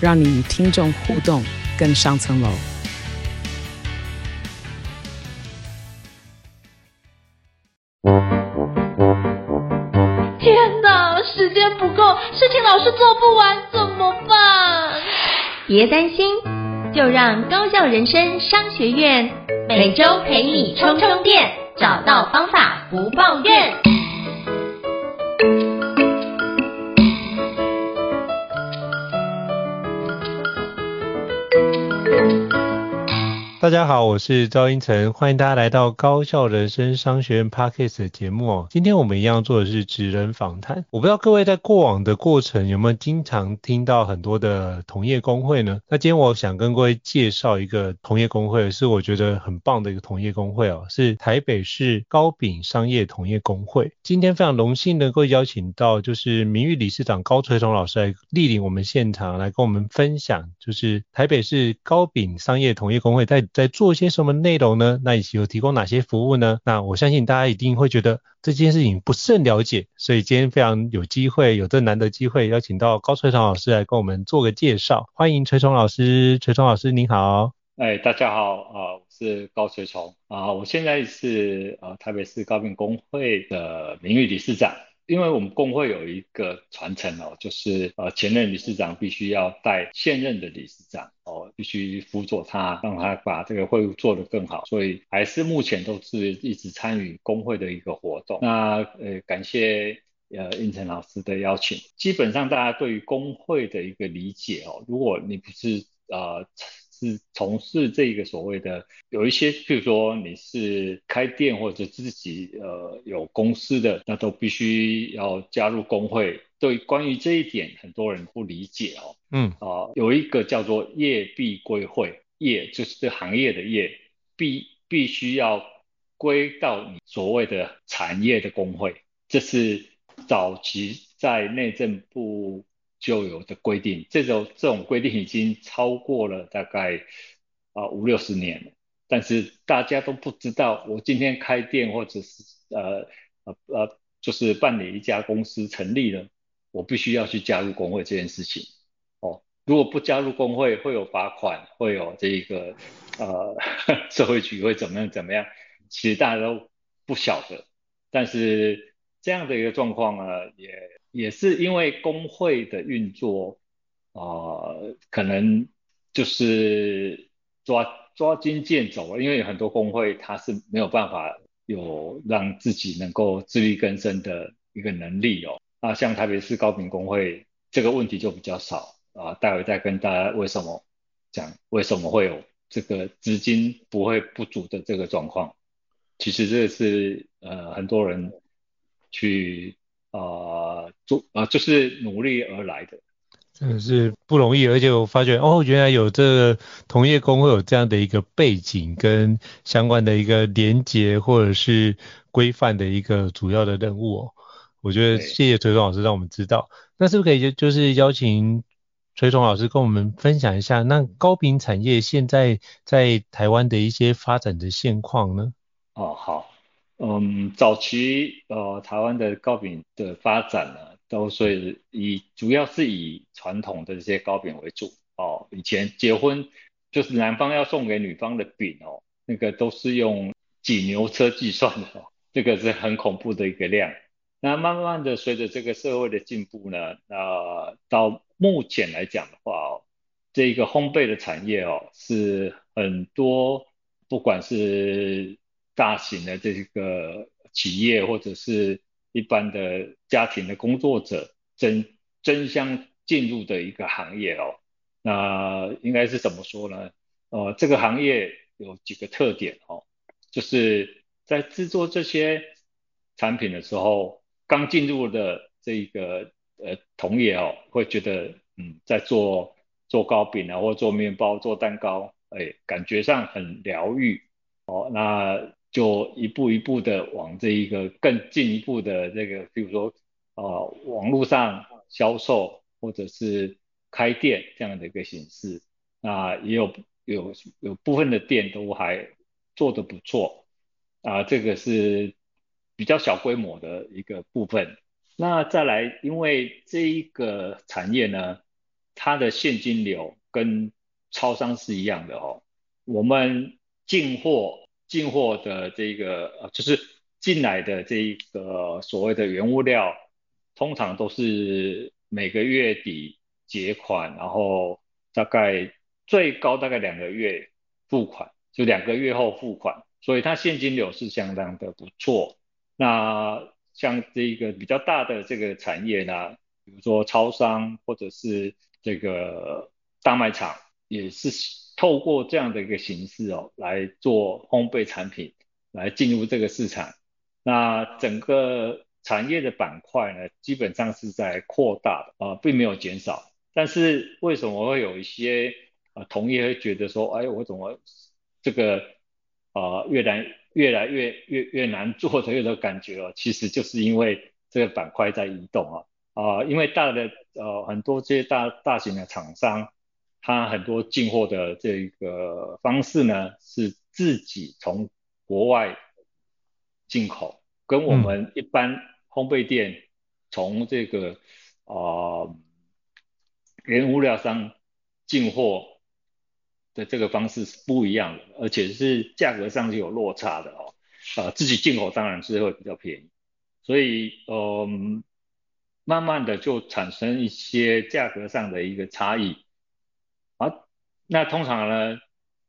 让你与听众互动更上层楼。天哪，时间不够，事情老是做不完怎么办？别担心，就让高效人生商学院每周陪你充充电，找到方法不抱怨。大家好，我是赵英成，欢迎大家来到高效人生商学院 Podcast 的节目哦。今天我们一样做的是职人访谈。我不知道各位在过往的过程有没有经常听到很多的同业公会呢？那今天我想跟各位介绍一个同业公会，是我觉得很棒的一个同业公会哦，是台北市高饼商业同业公会。今天非常荣幸能够邀请到就是名誉理事长高垂松老师来莅临我们现场，来跟我们分享，就是台北市高饼商业同业公会在在做些什么内容呢？那以及有提供哪些服务呢？那我相信大家一定会觉得这件事情不甚了解，所以今天非常有机会，有这难得机会邀请到高垂松老师来跟我们做个介绍。欢迎垂松老师，垂松老师您好。哎，大家好啊，我是高垂松啊，我现在是呃台北市糕饼公会的名誉理事长。因为我们公会有一个传承哦，就是呃前任理事长必须要带现任的理事长哦，必须辅佐他，让他把这个会务做得更好，所以还是目前都是一直参与公会的一个活动。那呃感谢呃应成老师的邀请，基本上大家对于公会的一个理解哦，如果你不是呃。是从事这个所谓的有一些，譬如说你是开店或者自己呃有公司的，那都必须要加入工会。对，关于这一点，很多人不理解哦。嗯啊、呃，有一个叫做业必归会，业就是这行业的业，必必须要归到你所谓的产业的工会，这是早期在内政部。就有的规定，这种这种规定已经超过了大概啊五六十年了，但是大家都不知道，我今天开店或者是呃呃呃，就是办理一家公司成立了，我必须要去加入工会这件事情。哦，如果不加入工会，会有罚款，会有这一个呃 社会局会怎么样怎么样，其实大家都不晓得，但是这样的一个状况呢，也。也是因为工会的运作，啊、可能就是抓抓襟见肘，因为有很多工会它是没有办法有让自己能够自力更生的一个能力哦。那像台北市糕饼公会这个问题就比较少啊，待会再跟大家为什么讲为什么会有这个资金不会不足的这个状况。其实这是呃很多人去。啊、呃，做啊、呃，就是努力而来的，真的是不容易。而且我发觉，哦，原来有这个同业工会有这样的一个背景跟相关的一个连结或者是规范的一个主要的任务哦。我觉得谢谢崔总老师让我们知道。那是不是可以就就是邀请崔总老师跟我们分享一下，那高频产业现在在台湾的一些发展的现况呢？哦，好。嗯，早期呃，台湾的糕饼的发展呢，都是以主要是以传统的这些糕饼为主哦。以前结婚就是男方要送给女方的饼哦，那个都是用几牛车计算的哦，这个是很恐怖的一个量。那慢慢的随着这个社会的进步呢，那、到目前来讲的话哦，这个烘焙的产业哦，是很多不管是大型的这个企业或者是一般的家庭的工作者争争相进入的一个行业哦，那应该是怎么说呢？呃，这个行业有几个特点哦，就是在制作这些产品的时候，刚进入的这个呃同业哦，会觉得嗯，在做做糕饼啊，或做面包、做蛋糕，哎，感觉上很疗愈哦。那就一步一步的往这一个更进一步的这个，比如说、呃，网络上销售或者是开店这样的一个形式。那也有有有部分的店都还做得不错啊，这个是比较小规模的一个部分。那再来，因为这一个产业呢，它的现金流跟超商是一样的哦。我们进货进货的这个呃，就是进来的这一个所谓的原物料，通常都是每个月底结款，然后大概最高大概两个月付款，就两个月后付款，所以它现金流是相当的不错。那像这个比较大的这个产业呢，比如说超商或者是这个大卖场，也是透过这样的一个形式哦来做烘焙产品，来进入这个市场。那整个产业的板块呢，基本上是在扩大的啊，并没有减少。但是为什么会有一些啊同业会觉得说，哎，我怎么这个啊越来越来越越越难做的这个感觉哦，其实就是因为这个板块在移动啊啊，因为大的呃很多这些大大型的厂商，它很多进货的这个方式呢是自己从国外进口，跟我们一般烘焙店从这个啊、原物料商进货。的这个方式是不一样的，而且是价格上是有落差的哦。啊、自己进口当然是会比较便宜，所以呃，慢慢的就产生一些价格上的一个差异。啊，那通常呢，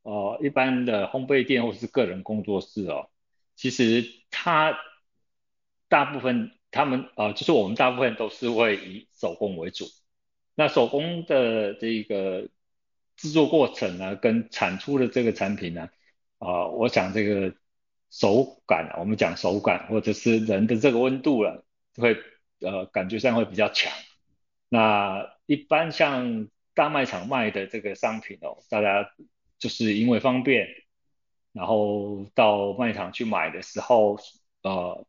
呃，一般的烘焙店或是个人工作室哦，其实它大部分他们啊、就是我们大部分都是会以手工为主。那手工的这个。制作过程呢，跟产出的这个产品呢，啊、我想这个手感，我们讲手感或者是人的这个温度了，会呃感觉上会比较强。那一般像大卖场卖的这个商品哦，大家就是因为方便，然后到卖场去买的时候，呃，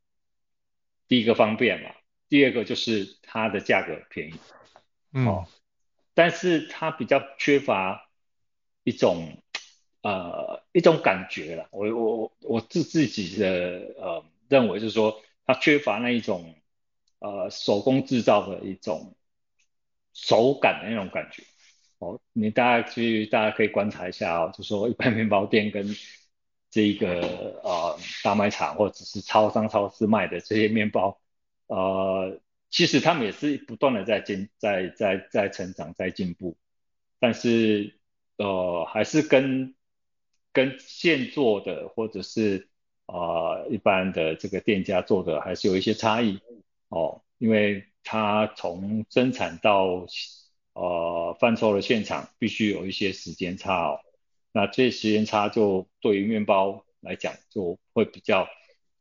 第一个方便嘛，第二个就是它的价格便宜，嗯。哦但是它比较缺乏一种呃一种感觉了，我我我自自己的呃认为就是说，它缺乏那一种呃手工制造的一种手感的那种感觉。哦，你大家去大家可以观察一下哦，就说一般面包店跟这个呃大卖场或者是超商超市卖的这些面包，呃。其实他们也是不断的在进、在在在成长、在进步，但是呃还是跟跟现做的或者是、呃、一般的这个店家做的还是有一些差异哦，因为它从生产到呃贩售的现场必须有一些时间差哦，那这时间差就对于面包来讲就会比较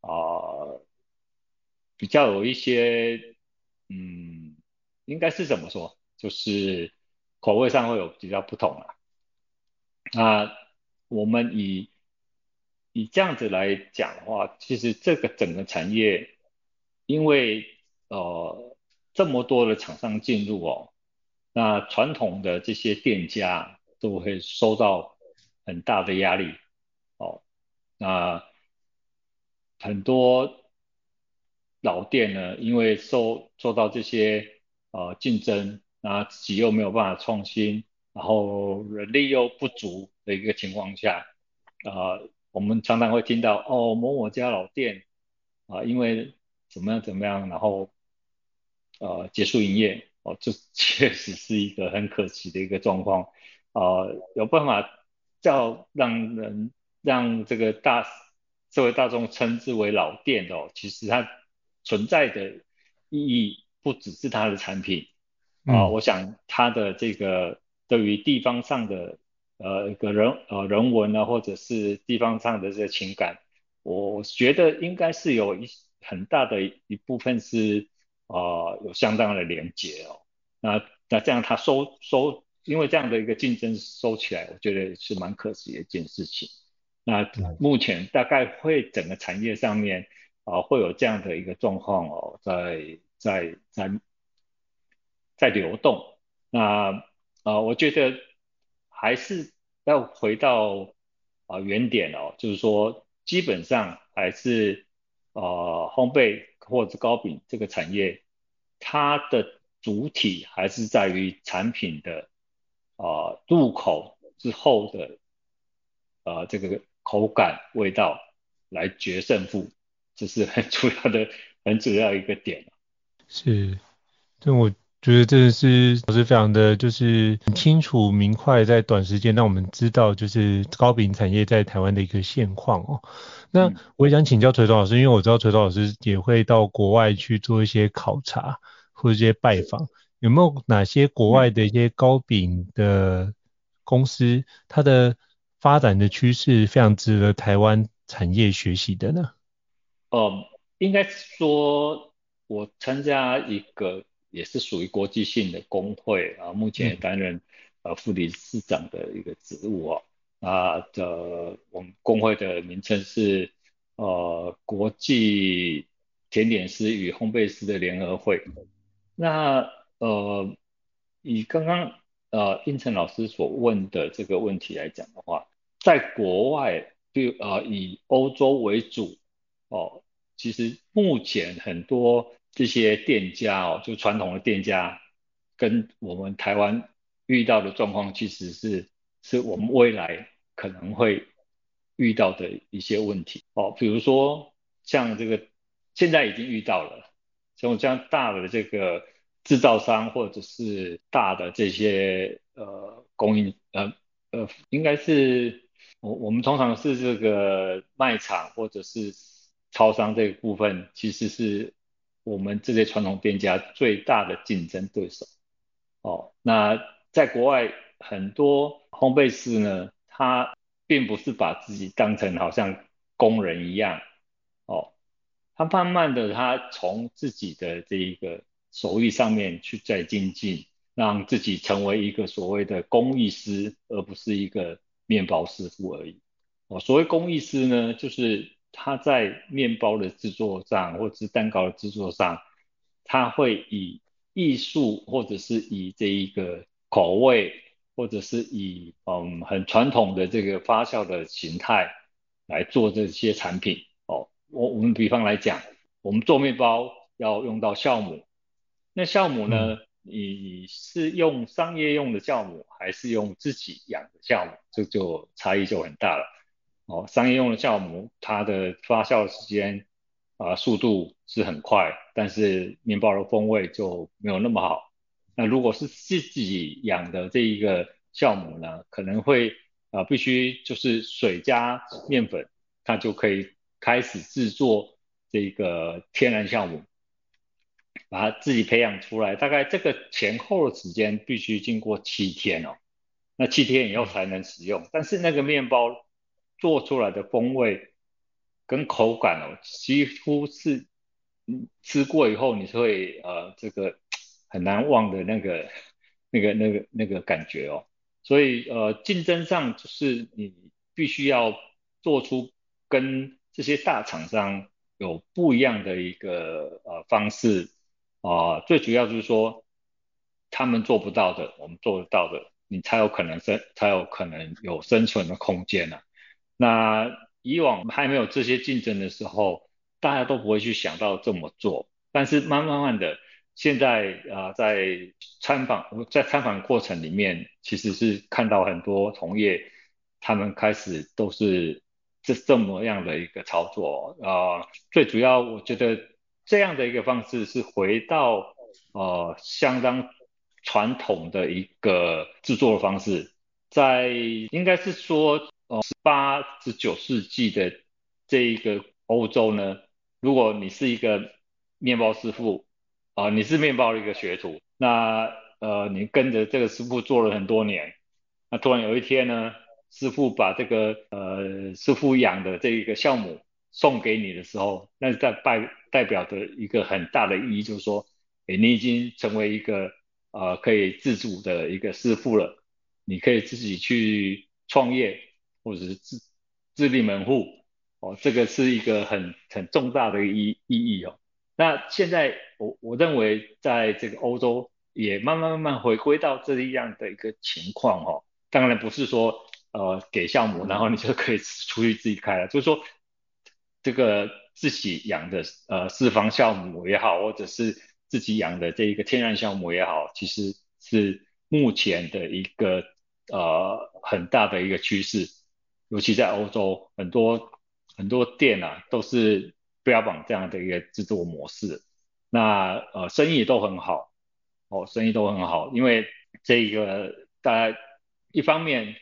啊、比较有一些。嗯，应该是怎么说？就是口味上会有比较不同啊。那我们以以这样子来讲的话，其实这个整个产业，因为呃这么多的厂商进入哦，那传统的这些店家都会受到很大的压力哦。那很多。老店呢，因为受受到这些呃竞争，那自己又没有办法创新，然后人力又不足的一个情况下，啊、我们常常会听到哦某某家老店啊、因为怎么样怎么样，然后呃结束营业，哦，这 确实是一个很可惜的一个状况，啊、呃，有办法叫让人让这个大社会大众称之为老店的哦，其实它。存在的意义不只是它的产品啊、呃，我想它的这个对于地方上的呃一个人呃人文啊，或者是地方上的这些情感，我觉得应该是有一很大的一部分是啊、呃、有相当的连结哦。那那这样它收收因为这样的一个竞争收起来，我觉得是蛮可惜的一件事情。那目前大概会整个产业上面啊、呃、会有这样的一个状况哦，在在在在流动。那啊、呃，我觉得还是要回到啊、呃、原点哦，就是说基本上还是啊烘焙或者糕饼这个产业，它的主体还是在于产品的啊、入口之后的啊这个。口感、味道来决胜负，这是很主要的、很主要一个点。是，这我觉得真的是是非常的，就是很清楚明快，在短时间让我们知道，就是糕饼产业在台湾的一个现况哦。那我也想请教锤头老师，因为我知道锤头老师也会到国外去做一些考察或者一些拜访，有没有哪些国外的一些糕饼的公司，它的发展的趋势非常值得台湾产业学习的呢。呃，应该说，我参加一个也是属于国际性的工会啊，目前也担任、嗯、呃副理事长的一个职务啊。啊的，我们工会的名称是呃国际甜点师与烘焙师的联合会。那呃，以刚刚呃应成老师所问的这个问题来讲的话，在国外，就呃以欧洲为主哦，其实目前很多这些店家哦，就传统的店家，跟我们台湾遇到的状况，其实是是我们未来可能会遇到的一些问题哦，比如说像这个现在已经遇到了，像这样大的这个制造商或者是大的这些呃供应呃呃应该是。我我们通常是这个卖场或者是超商这个部分，其实是我们这些传统店家最大的竞争对手。哦，那在国外很多烘焙师呢，他并不是把自己当成好像工人一样，哦，他慢慢的他从自己的这一个手艺上面去再精进，让自己成为一个所谓的工艺师，而不是一个。面包师傅而已。哦，所谓工艺师呢，就是他在面包的制作上，或者是蛋糕的制作上，他会以艺术，或者是以这一个口味，或者是以嗯很传统的这个发酵的形态来做这些产品。哦，我我们比方来讲，我们做面包要用到酵母，那酵母呢？嗯你是用商业用的酵母，还是用自己养的酵母？这就差异就很大了。哦，商业用的酵母，它的发酵时间啊、速度是很快，但是面包的风味就没有那么好。那如果是自己养的这一个酵母呢，可能会啊、必须就是水加面粉，它就可以开始制作这个天然酵母。把它自己培养出来，大概这个前后的时间必须经过七天哦，那七天以后才能使用。但是那个面包做出来的风味跟口感哦，几乎是吃过以后你是会呃这个很难忘的那个那个那个那个感觉哦。所以呃竞争上就是你必须要做出跟这些大厂商有不一样的一个呃方式。啊、呃，最主要就是说，他们做不到的，我们做得到的，你才有可能生，才有可能有生存的空间呢、啊。那以往还没有这些竞争的时候，大家都不会去想到这么做。但是慢慢慢的，现在啊、在参访，在参访过程里面，其实是看到很多同业，他们开始都是这这么样的一个操作啊、最主要，我觉得。这样的一个方式是回到呃相当传统的一个制作的方式，在应该是说呃十八至九世纪的这一个欧洲呢，如果你是一个面包师傅啊、你是面包的一个学徒，那呃你跟着这个师傅做了很多年，那突然有一天呢，师傅把这个呃师傅养的这一个酵母送给你的时候，那是在拜。代表的一个很大的意义就是说，诶，你已经成为一个呃可以自主的一个师傅了，你可以自己去创业或者是自自立门户哦，这个是一个很很重大的意意义哦。那现在我我认为在这个欧洲也慢慢慢慢回归到这样的一个情况哦，当然不是说呃给项目然后你就可以出去自己开了，就是说这个自己养的呃四方酵母也好，或者是自己养的这一个天然酵母也好，其实是目前的一个呃很大的一个趋势，尤其在欧洲很多很多店啊都是。标榜这样的一个制作模式，那呃生意都很好，哦生意都很好，因为这一个大家一方面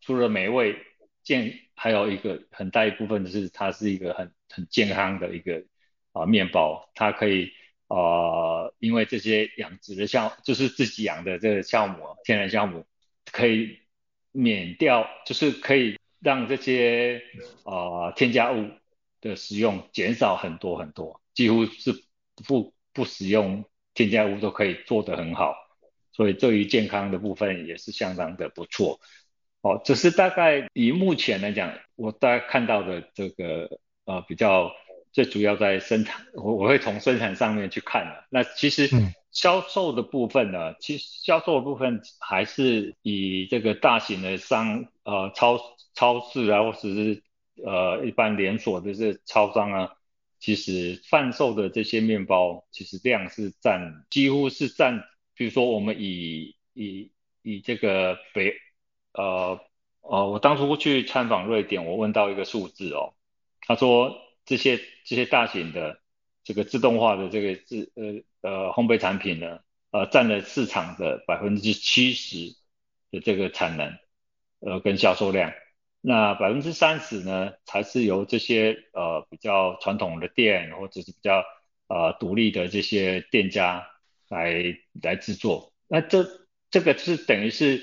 除了美味健，还有一个很大一部分就是它是一个很很健康的一个啊、面包，它可以啊、因为这些养殖的酵就是自己养的这个酵母天然酵母可以免掉，就是可以让这些啊、呃、添加物。的使用减少很多很多，几乎是不不使用添加物都可以做得很好，所以对于健康的部分也是相当的不错。哦，只是大概以目前来讲，我大概看到的这个呃比较最主要在生产，我我会从生产上面去看的。那其实销售的部分呢，其实销售的部分还是以这个大型的商呃超超市啊，或者是。呃，一般连锁的这超商啊，其实贩售的这些面包，其实量是占，几乎是占，比如说我们以以以这个北，呃呃，我当初去参访瑞典，我问到一个数字哦，他说这些这些大型的这个自动化的这个自呃呃烘焙产品呢，呃占了市场的百分之七十的这个产能，呃跟销售量。那百分之三十呢，才是由这些呃比较传统的店或者是比较呃独立的这些店家来来制作。那这这个是等于是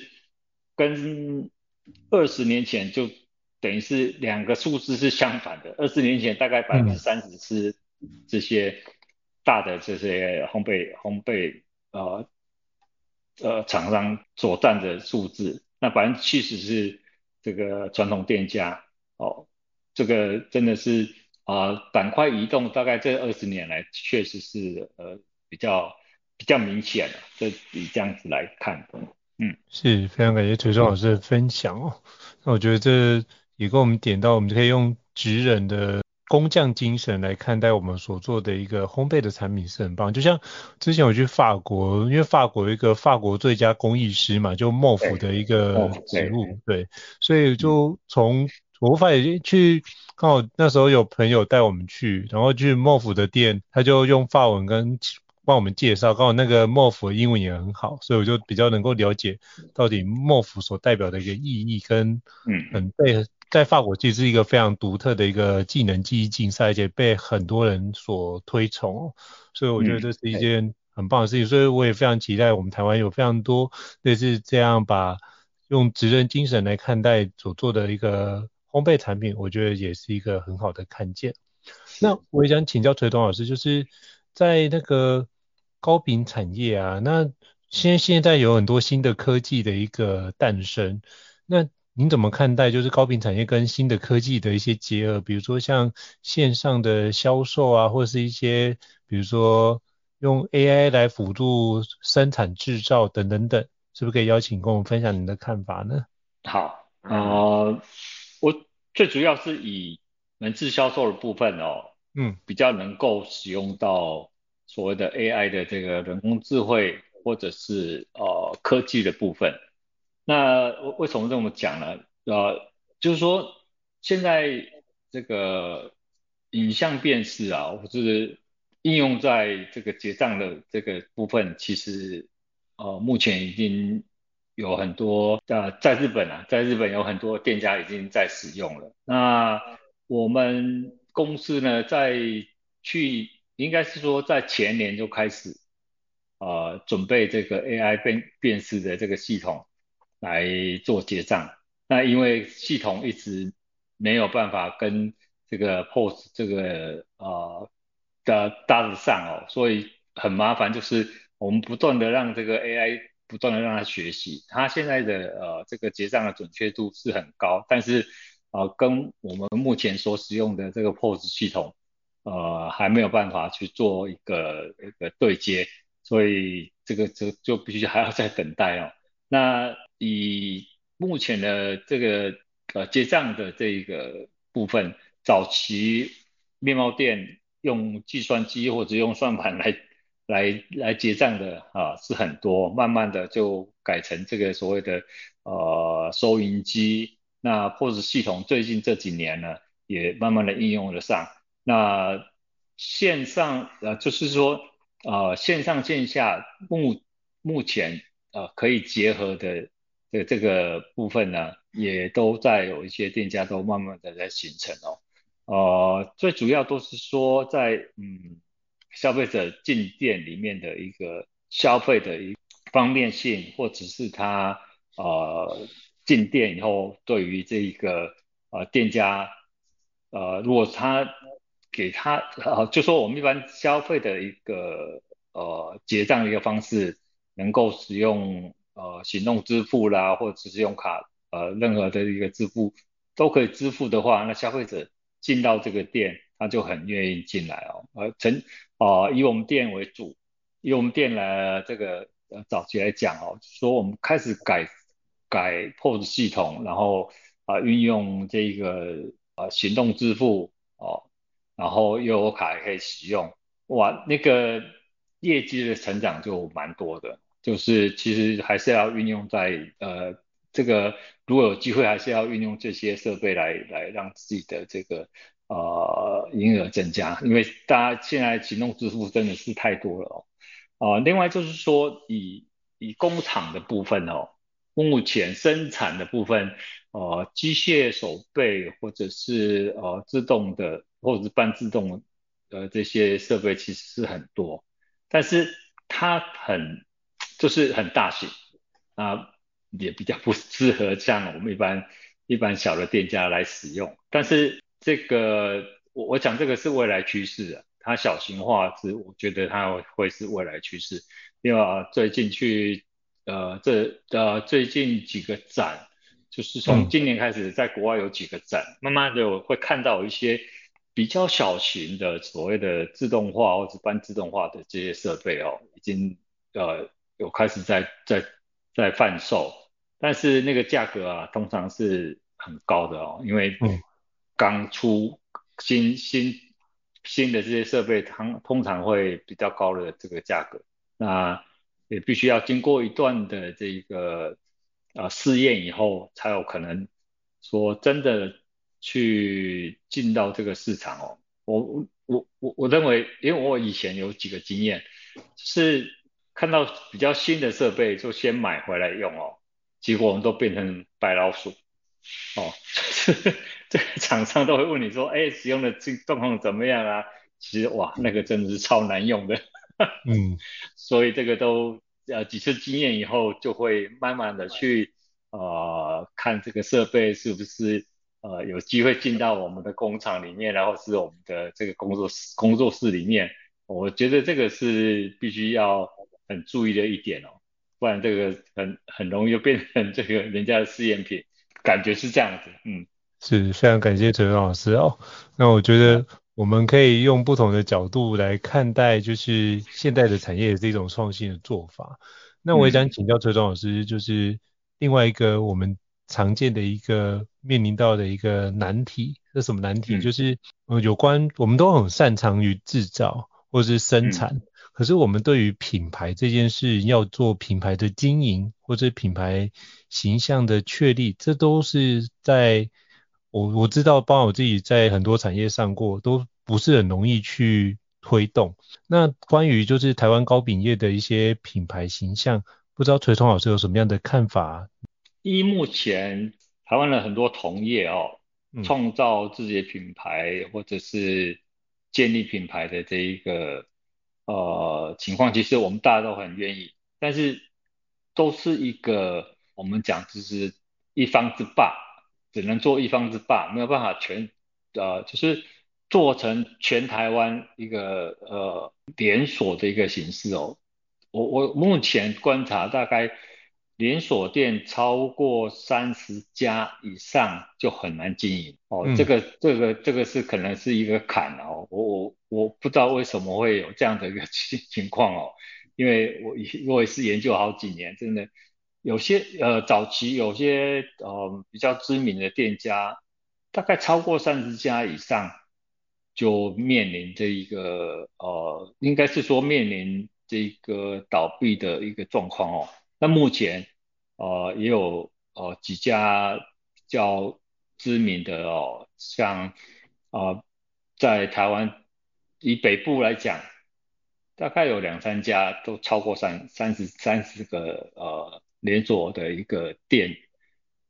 跟二十年前就等于是两个数字是相反的。二十年前大概百分之三十是这些大的这些烘焙烘焙呃呃厂商所占的数字，那百分之七十是。这个传统店家哦，这个真的是啊，板块移动，大概这二十年来确实是呃比较比较明显的。这以这样子来看，嗯，是非常感谢崔忠老师的分享哦。那我觉得这也给我们点到，我们可以用职人的。工匠精神来看待我们所做的一个烘焙的产品是很棒。就像之前我去法国，因为法国有一个法国最佳工艺师嘛，就莫府的一个职务，对，所以就从我发现去刚好那时候有朋友带我们去，然后去莫府的店，他就用法文跟帮我们介绍，刚好那个莫府的英文也很好，所以我就比较能够了解到底莫府所代表的一个意义跟嗯很被。在法国其实是一个非常独特的一个技能技艺竞赛，而且被很多人所推崇，所以我觉得这是一件很棒的事情。嗯、所以我也非常期待我们台湾有非常多类似这样把用职人精神来看待所做的一个烘焙产品，我觉得也是一个很好的看见。那我也想请教崔东老师，就是在那个糕饼产业啊，那现现在有很多新的科技的一个诞生，那您怎么看待就是高频产业跟新的科技的一些结合？比如说像线上的销售啊，或者是一些比如说用 AI 来辅助生产制造等等等，是不是可以邀请跟我们分享您的看法呢？好，呃，我最主要是以门市销售的部分哦，嗯，比较能够使用到所谓的 AI 的这个人工智慧或者是呃科技的部分。那为为什么这么讲呢？呃，就是说现在这个影像辨识啊，或是应用在这个结账的这个部分，其实呃目前已经有很多呃在日本啊，在日本有很多店家已经在使用了。那我们公司呢，在去应该是说在前年就开始呃准备这个 AI 辨辨识的这个系统。来做结账，那因为系统一直没有办法跟这个 POS 这个呃的搭得上哦，所以很麻烦，就是我们不断的让这个 AI 不断的让它学习，它现在的呃这个结账的准确度是很高，但是呃跟我们目前所使用的这个 POS 系统呃还没有办法去做一个一个对接，所以这个就就必须还要再等待哦。那以目前的这个呃结账的这个部分，早期面包店用计算机或者用算盘来。来来结账的啊是很多，慢慢的就改成这个所谓的呃收银机。那 POS 系统最近这几年呢，也慢慢的应用了上。那线上呃就是说呃线上线下目目前呃可以结合的这这个部分呢，也都在有一些店家都慢慢的在形成哦。呃最主要都是说在嗯。消费者进店里面的一个消费的一方便性，或者是他呃进店以后对于这一个呃店家呃如果他给他呃就说我们一般消费的一个呃结账的一个方式，能够使用呃行动支付啦，或者是用卡呃任何的一个支付都可以支付的话，那消费者进到这个店。他就很愿意进来哦，呃，成啊以我们店为主，以我们店来这个呃早期来讲哦，说我们开始改改 POS 系统，然后啊、运用这个呃行动支付哦，然后又有卡也可以使用，哇，那个业绩的成长就蛮多的，就是其实还是要运用在呃这个如果有机会还是要运用这些设备来来让自己的这个。呃，营业额增加，因为大家现在行动支付真的是太多了哦。呃，另外就是说以，以工厂的部分哦，目前生产的部分，呃，机械手背或者是呃自动的或者是半自动的这些设备其实是很多，但是它很就是很大型。啊，也比较不适合像我们一般一般小的店家来使用，但是。这个我我讲这个是未来趋势啊，它小型化是我觉得它会是未来趋势，另外啊最近去呃这呃最近几个展，就是从今年开始在国外有几个展，嗯、慢慢的我会看到一些比较小型的所谓的自动化或者半自动化的这些设备哦，已经呃有开始在在在贩售，但是那个价格啊通常是很高的哦，因为嗯。刚出新新新的这些设备，通通常会比较高的这个价格，那也必须要经过一段的这个呃试验以后，才有可能说真的去进到这个市场哦。我我我我认为，因为我以前有几个经验，是看到比较新的设备就先买回来用哦，结果我们都变成白老鼠哦。这个厂商都会问你说，哎，使用的这状况怎么样啊？其实哇，那个真的是超难用的。嗯，所以这个都呃几次经验以后，就会慢慢的去呃看这个设备是不是呃有机会进到我们的工厂里面，然后是我们的这个工作室工作室里面。我觉得这个是必须要很注意的一点哦，不然这个很很容易就变成这个人家的试验品，感觉是这样子，嗯。是非常感谢陈老师哦。那我觉得我们可以用不同的角度来看待，就是现代的产业这种创新的做法。那我也想请教陈老师，就是另外一个我们常见的一个面临到的一个难题，是什么难题？就是呃有关我们都很擅长于制造或是生产，可是我们对于品牌这件事要做品牌的经营或者品牌形象的确立，这都是在我我知道，包括我自己在很多产业上过，都不是很容易去推动。那关于就是台湾糕饼业的一些品牌形象，不知道垂聪老师有什么样的看法？一目前台湾的很多同业哦，创造自己的品牌或者是建立品牌的这一个呃情况，其实我们大家都很愿意，但是都是一个我们讲就是一方之霸。只能做一方之霸，没有办法全，呃，就是做成全台湾一个呃连锁的一个形式哦。我我目前观察大概连锁店超过三十家以上就很难经营。哦，嗯、这个这个这个是可能是一个坎哦，我我我不知道为什么会有这样的一个 情情况哦，因为我我也是研究好几年，真的有些呃早期有些呃比较知名的店家，大概超过三十家以上就面临这一个呃，应该是说面临。这个倒闭的一个状况哦，那目前呃也有呃几家较知名的哦，像呃在台湾以北部来讲，大概有两三家都超过三三十三十个呃连锁的一个店，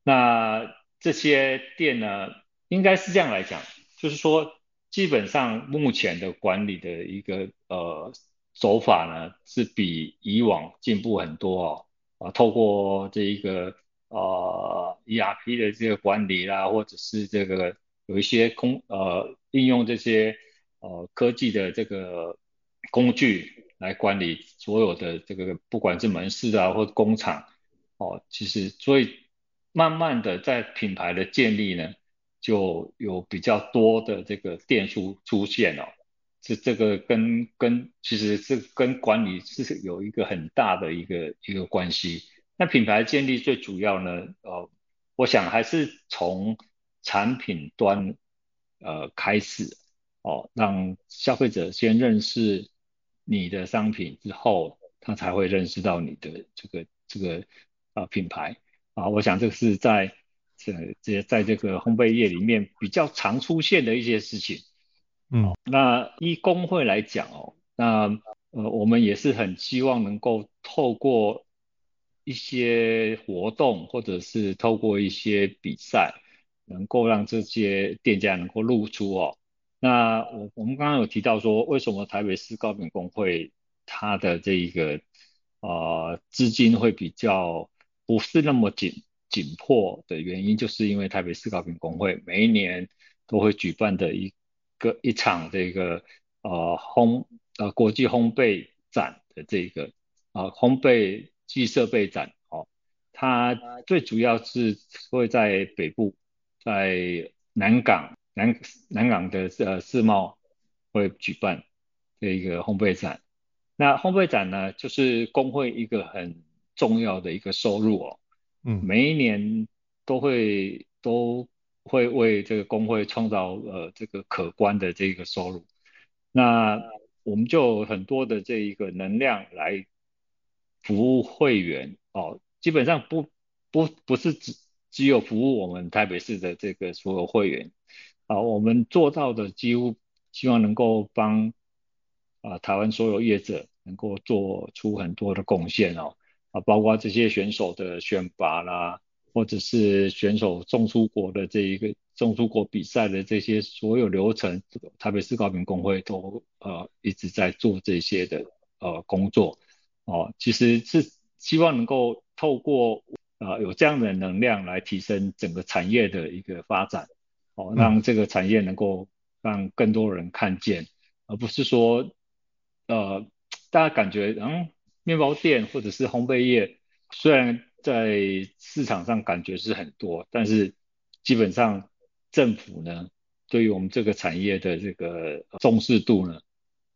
那这些店呢，应该是这样来讲，就是说基本上目前的管理的一个呃。手法呢是比以往进步很多哦，啊，透过这一个呃 ERP 的这个管理啦，或者是这个有一些工呃应用这些呃科技的这个工具来管理所有的这个不管是门市啊或工厂哦，其实所以慢慢的在品牌的建立呢，就有比较多的这个店数出现了。这这个跟跟其实是跟管理是有一个很大的一个一个关系。那品牌建立最主要呢，呃，我想还是从产品端呃开始哦，让消费者先认识你的商品之后，他才会认识到你的这个这个啊、品牌啊。我想这个是在这这在这个烘焙业里面比较常出现的一些事情。嗯，那依工会来讲哦，那呃我们也是很希望能够透过一些活动，或者是透过一些比赛，能够让这些店家能够露出哦。那我我们刚刚有提到说，为什么台北市糕饼工会它的这一个呃资金会比较不是那么紧紧迫的原因，就是因为台北市糕饼工会每一年都会举办的一个一场这个呃烘呃国际烘焙展的这个啊、呃、烘焙暨设备展哦，它最主要是会在北部，在南港南南港的呃世贸会举办这一个烘焙展。那烘焙展呢，就是工会一个很重要的一个收入哦，嗯，每一年都会都。会为这个工会创造呃这个可观的这个收入，那我们就很多的这一个能量来服务会员哦，基本上不不不是只只有服务我们台北市的这个所有会员啊，我们做到的几乎希望能够帮啊台湾所有业者能够做出很多的贡献哦啊，包括这些选手的选拔啦。或者是选手送出国的这一个送出国比赛的这些所有流程，台北市糕饼工会都呃一直在做这些的呃工作哦，其实是希望能够透过呃有这样的能量来提升整个产业的一个发展哦，让这个产业能够让更多人看见，而不是说呃大家感觉嗯面包店或者是烘焙业虽然。在市场上感觉是很多，但是基本上政府呢，对于我们这个产业的这个重视度呢，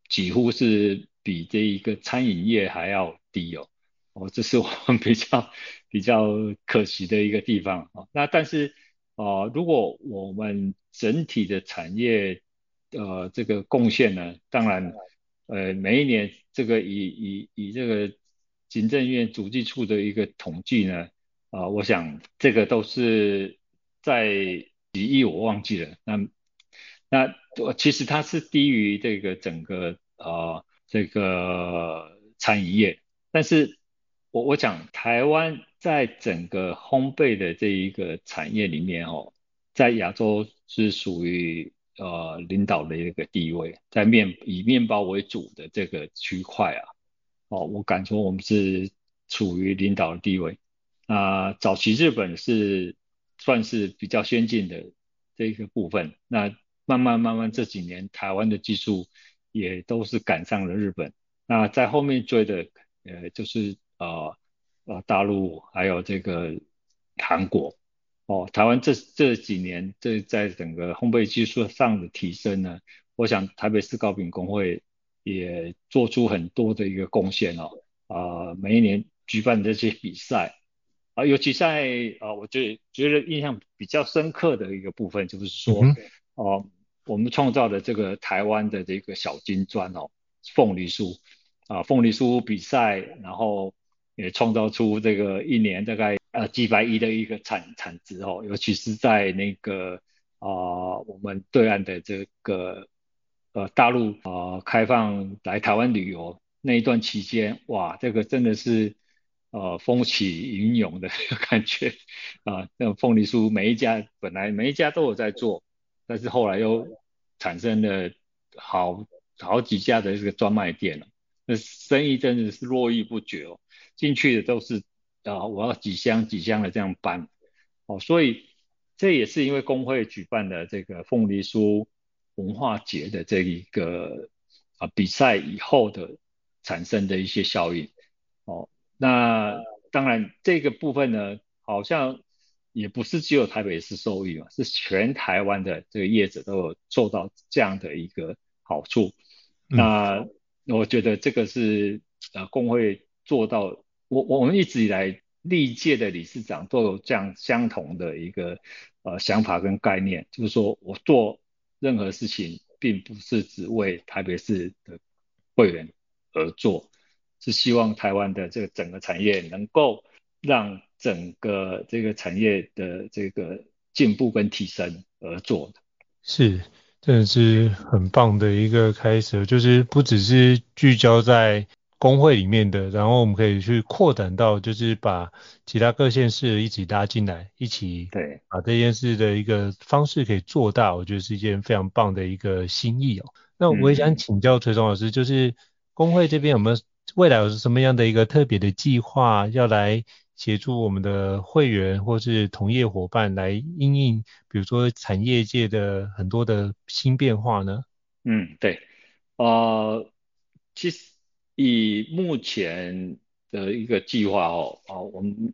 几乎是比这一个餐饮业还要低哦。哦，这是我们比较比较可惜的一个地方啊。那但是啊，如果我们整体的产业呃这个贡献呢，当然呃每一年这个以以以这个。行政院主计处的一个统计呢，啊、我想这个都是在几亿，我忘记了。那那其实它是低于这个整个呃这个餐饮业，但是我我讲台湾在整个烘焙的这一个产业里面哦，在亚洲是属于呃领导的一个地位，在面以面包为主的这个区块啊。哦，我敢说我们是处于领导的地位。那、早期日本是算是比较先进的这个部分，那慢慢慢慢这几年台湾的技术也都是赶上了日本。那在后面追的呃，就是呃呃大陆还有这个韩国。哦，台湾这这几年这在整个烘焙技术上的提升呢，我想台北市糕饼工会也做出很多的一个贡献哦。啊、呃，每一年举办这些比赛啊、呃，尤其在啊、呃，我觉觉得印象比较深刻的一个部分就是说，哦、我们创造的这个台湾的这个小金砖哦，凤梨酥啊，凤梨酥比赛，然后也创造出这个一年大概。呃，几百亿的一个产产值哦，尤其是在那个啊、呃，我们对岸的这个呃大陆啊、开放来台湾旅游那一段期间，哇，这个真的是呃风起云涌的 感觉啊。那凤梨酥每一家本来每一家都有在做，但是后来又产生了好好几家的这个专卖店了，那生意真的是络绎不绝哦，进去的都是。啊，我要几箱几箱的这样搬，哦，所以这也是因为公会举办的这个凤梨酥文化节的这一个啊比赛以后的产生的一些效应，哦，那当然这个部分呢，好像也不是只有台北市受益嘛，是全台湾的这个业者都有受到这样的一个好处，嗯、那我觉得这个是呃工会做到。我我们一直以来历届的理事长都有这样相同的一个呃想法跟概念，就是说我做任何事情，并不是只为台北市的会员而做，是希望台湾的这个整个产业能够让整个这个产业的这个进步跟提升而做的。是，真的是很棒的一个开始，就是不只是聚焦在。公会里面的，然后我们可以去扩展到，就是把其他各县市一起拉进来，一起对把这件事的一个方式可以做大，我觉得是一件非常棒的一个心意哦。那我也想请教崔松老师，就是工会这边有没有未来有什么样的一个特别的计划，要来协助我们的会员或是同业伙伴来应应，比如说产业界的很多的新变化呢？嗯，对，呃，其实。以目前的一个计划哦，啊，我们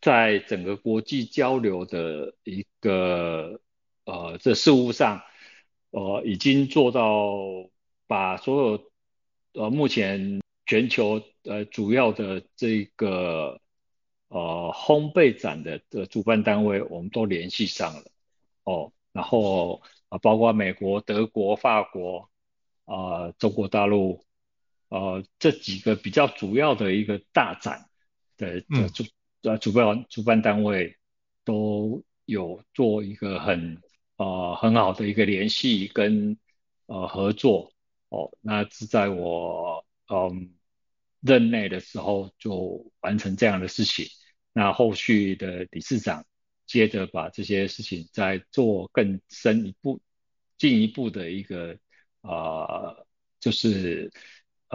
在整个国际交流的一个呃这事务上，呃，已经做到把所有呃目前全球呃主要的这个呃烘焙展的的主办单位，我们都联系上了哦，然后啊，包括美国、德国、法国啊、中国大陆。呃，这几个比较主要的一个大展的的主呃主办主办单位都有做一个很呃很好的一个联系跟呃合作哦，那是在我嗯、呃、任内的时候就完成这样的事情，那后续的理事长接着把这些事情再做更深一步进一步的一个呃就是。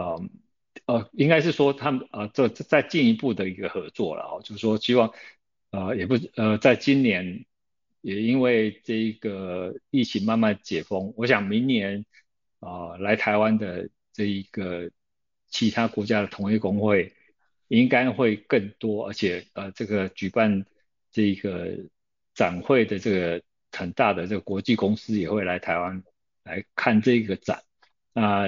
呃呃，应该是说他们呃，这再进一步的一个合作了哦，就是说希望呃，也不呃，在今年也因为这一个疫情慢慢解封，我想明年啊、来台湾的这一个其他国家的同业公会应该会更多，而且呃，这个举办这个展会的这个很大的这个国际公司也会来台湾来看这个展啊。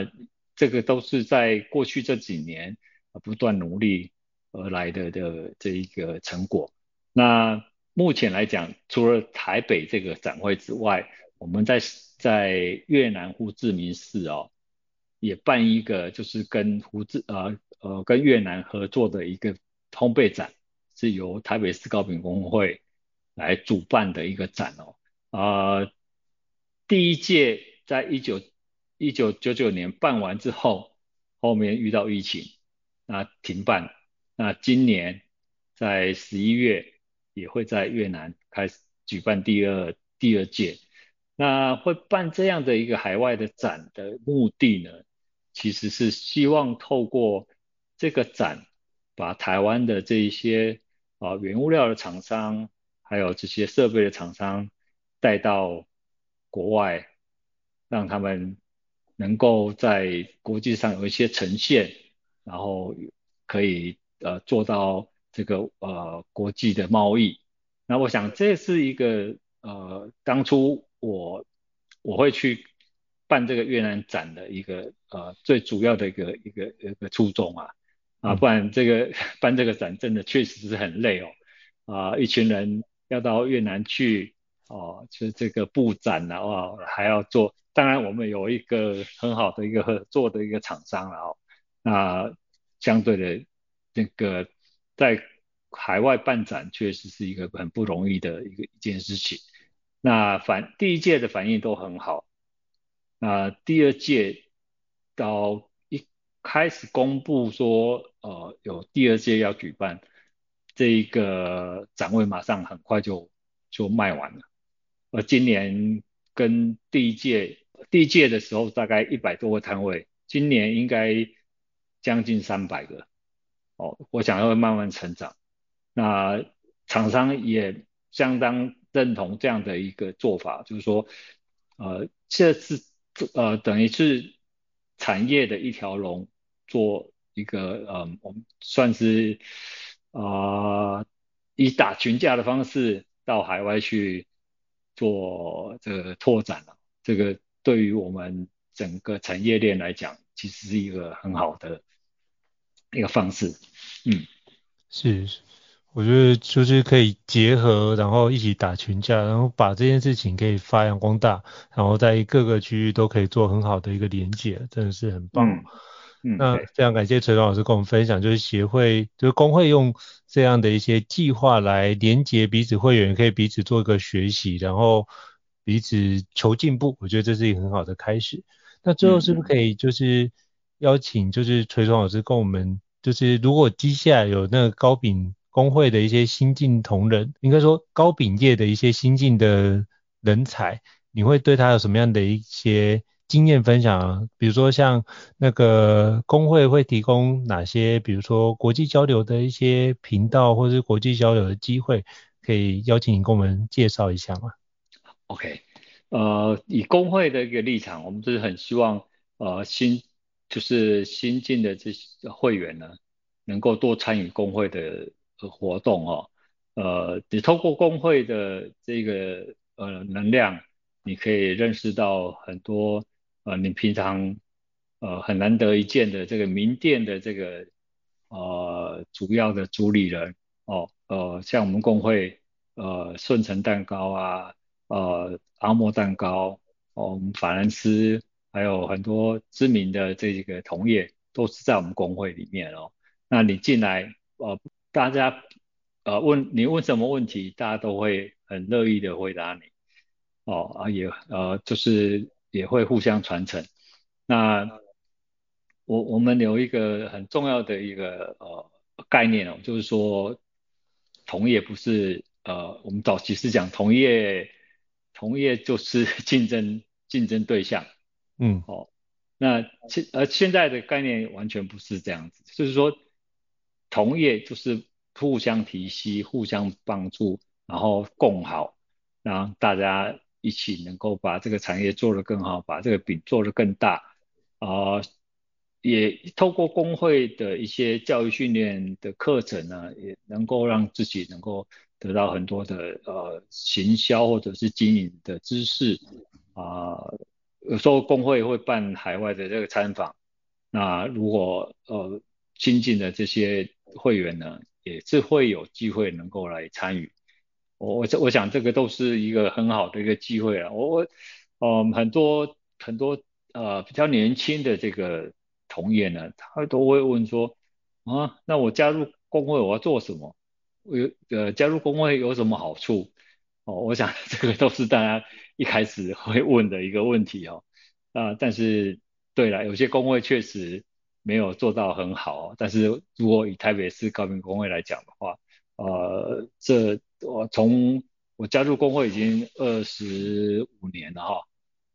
这个都是在过去这几年不断努力而来的的这一个成果。那目前来讲，除了台北这个展会之外，我们在在越南胡志明市哦，也办一个就是跟胡志呃呃跟越南合作的一个烘焙展，是由台北市糕饼公会来主办的一个展哦。啊、呃，第一届在一九。一九九九年办完之后，后面遇到疫情，那停办。那今年在十一月也会在越南开始举办第二第二届。那会办这样的一个海外的展的目的呢，其实是希望透过这个展，把台湾的这一些啊原物料的厂商，还有这些设备的厂商带到国外，让他们。能够在国际上有一些呈现，然后可以呃做到这个呃国际的贸易。那我想这是一个呃当初我我会去办这个越南展的一个呃最主要的一个一个一个初衷啊啊，不然这个 办这个展真的确实是很累哦啊，一群人要到越南去哦，就是这个布展啊，哇，还要做。当然，我们有一个很好的一个合作的一个厂商了哦。那相对的，那个在海外办展确实是一个很不容易的一个一件事情。那反第一届的反应都很好。那第二届到一开始公布说，呃，有第二届要举办，这一个展位马上很快就就卖完了。而今年跟第一届。第一届的时候大概一百多个摊位，今年应该将近三百个，哦，我想要慢慢成长。那厂商也相当认同这样的一个做法，就是说，呃，这是呃等于是产业的一条龙，做一个呃，我们算是啊、以打群架的方式到海外去做这个拓展了，这个。对于我们整个产业链来讲，其实是一个很好的一个方式。嗯，是，我觉得就是可以结合，然后一起打群架，然后把这件事情可以发扬光大，然后在各个区域都可以做很好的一个连接，真的是很棒。嗯，嗯，那非常感谢垂松老师跟我们分享，就是协会就是工会用这样的一些计划来连接彼此会员，可以彼此做一个学习，然后。彼此求进步，我觉得这是一个很好的开始。那最后是不是可以就是邀请就是崔松老师跟我们，就是如果接下来有那个高饼工会的一些新进同仁，应该说高饼业的一些新进的人才，你会对他有什么样的一些经验分享啊？比如说像那个工会会提供哪些，比如说国际交流的一些频道，或者是国际交流的机会，可以邀请你跟我们介绍一下吗？OK，呃，以工会的一个立场，我们就是很希望，呃，新就是新进的这些会员呢，能够多参与工会的活动哦。呃，你透过工会的这个呃能量，你可以认识到很多呃你平常呃很难得一见的这个名店的这个呃主要的主理人哦，呃，像我们工会呃顺成蛋糕啊。呃，阿莫蛋糕，哦，我们法兰斯，还有很多知名的这几个同业，都是在我们工会里面哦。那你进来，呃，大家呃问你问什么问题，大家都会很乐意的回答你，哦，啊也呃就是也会互相传承。那我我们有一个很重要的一个呃概念哦，就是说同业不是呃我们早期是讲同业。同业就是 竞争竞争对象，嗯，哦，那现而现在的概念完全不是这样子，就是说同业就是互相提携、互相帮助，然后共好，然后大家一起能够把这个产业做得更好，把这个饼做得更大，啊、呃，也透过工会的一些教育训练的课程呢，也能够让自己能够。得到很多的呃行销或者是经营的知识啊、有时候工会会办海外的这个参访，那如果呃新进的这些会员呢，也是会有机会能够来参与。我我我想这个都是一个很好的一个机会啊。我我嗯、很多很多呃比较年轻的这个同业呢，他都会问说啊，那我加入工会我要做什么？有呃加入工会有什么好处？哦，我想 这个都是大家一开始会问的一个问题哦。啊、但是对了，有些工会确实没有做到很好。但是如果以台北市高明工会来讲的话，呃，这我从我加入工会已经二十五年了哈、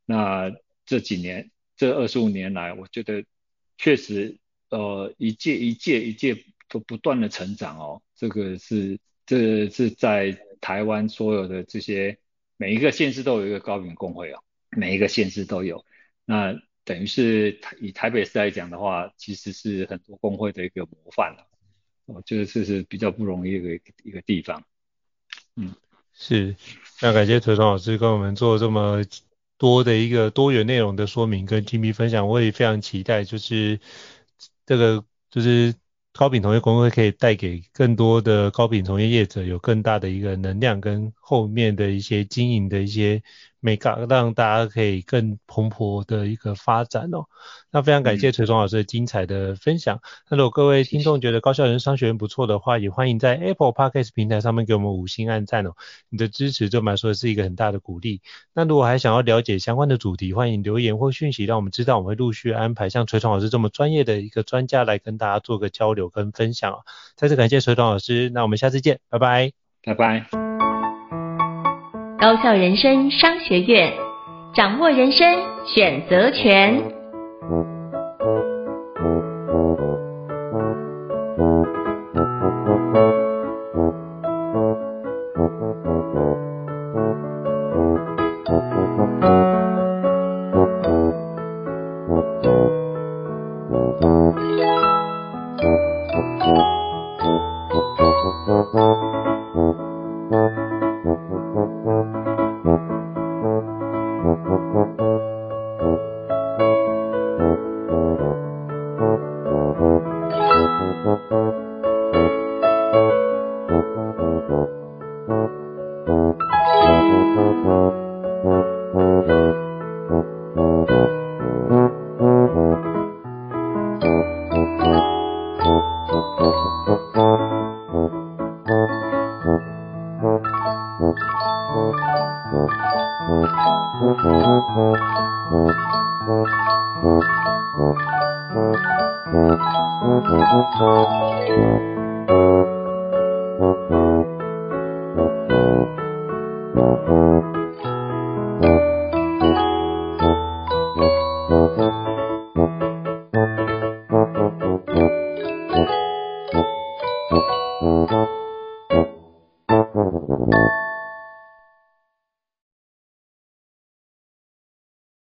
那这几年这二十五年来，我觉得确实呃一届一届一届都不断的成长哦。这个是，这个、是在台湾所有的这些每一个县市都有一个高饼工会啊，每一个县市都有。那等于是以台北市来讲的话，其实是很多工会的一个模范了。我觉得这是比较不容易的一个一个地方。嗯，是，那感谢锤童老师跟我们做这么多的一个多元内容的说明跟精辟分享，我也非常期待，就是这个就是。高品同业公会可以带给更多的高品同业业者有更大的一个能量，跟后面的一些经营的一些。美感让大家可以更蓬勃的一个发展哦。那非常感谢锤童老师的精彩的分享。那如果各位听众觉得高校人商学院不错的话，也欢迎在 Apple Podcast 平台上面给我们五星按赞哦。你的支持对我们来说是一个很大的鼓励。那如果还想要了解相关的主题，欢迎留言或讯息让我们知道，我们会陆续安排像锤童老师这么专业的一个专家来跟大家做个交流跟分享哦。再次感谢锤童老师，那我们下次见，拜拜，拜拜。高校人生商学院掌握人生选择权。